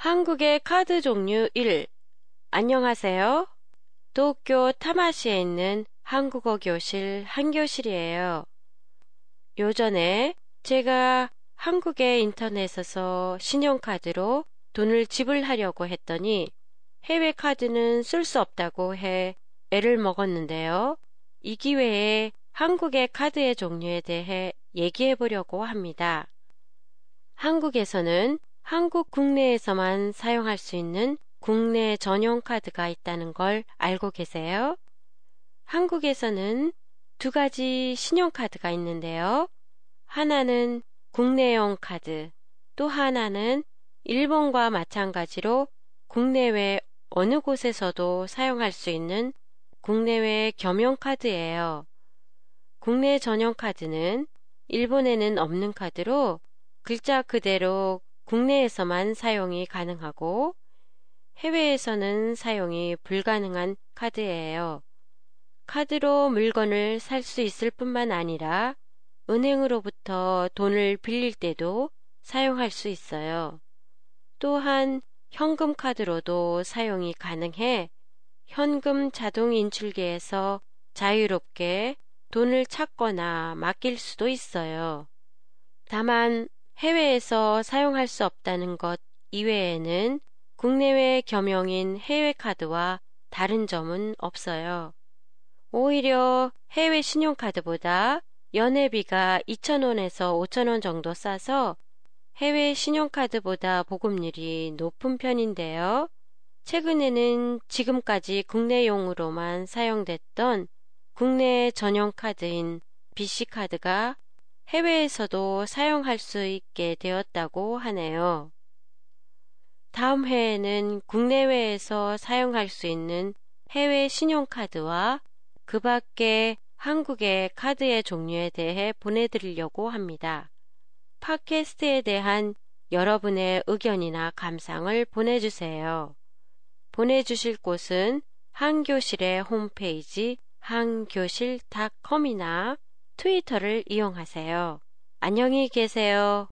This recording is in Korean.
한국의 카드 종류 1. 안녕하세요. 도쿄 타마시에 있는 한국어 교실 한교실이에요. 요전에 제가 한국의 인터넷에서 신용카드로 돈을 지불하려고 했더니 해외 카드는 쓸 수 없다고 해 애를 먹었는데요. 이 기회에 한국의 카드의 종류에 대해 얘기해 보려고 합니다. 한국에서는 한국 국내에서만 사용할 수 있는 국내 전용 카드가 있다는 걸 알고 계세요? 한국에서는 두 가지 신용카드가 있는데요. 하나는 국내용 카드, 또 하나는 일본과 마찬가지로 국내외 어느 곳에서도 사용할 수 있는 국내외 겸용 카드예요. 국내 전용 카드는 일본에는 없는 카드로 글자 그대로 국내에서만 사용이 가능하고 해외에서는 사용이 불가능한 카드예요. 카드로 물건을 살 수 있을 뿐만 아니라 은행으로부터 돈을 빌릴 때도 사용할 수 있어요. 또한 현금 카드로도 사용이 가능해 현금 자동 인출기에서 자유롭게 돈을 찾거나 맡길 수도 있어요. 다만 해외에서 사용할 수 없다는 것 이외에는 국내외 겸용인 해외 카드와 다른 점은 없어요. 오히려 해외 신용카드보다 연회비가 2,000원에서 5,000원 정도 싸서 해외 신용카드보다 보급률이 높은 편인데요. 최근에는 지금까지 국내용으로만 사용됐던 국내 전용 카드인 BC카드가 해외에서도 사용할 수 있게 되었다고 하네요. 다음 회에는 국내외에서 사용할 수 있는 해외 신용카드와 그 밖에 한국의 카드의 종류에 대해 보내드리려고 합니다. 팟캐스트에 대한 여러분의 의견이나 감상을 보내주세요. 보내주실 곳은 한교실의 홈페이지 한교실닷컴이나 트위터를 이용하세요. 안녕히 계세요.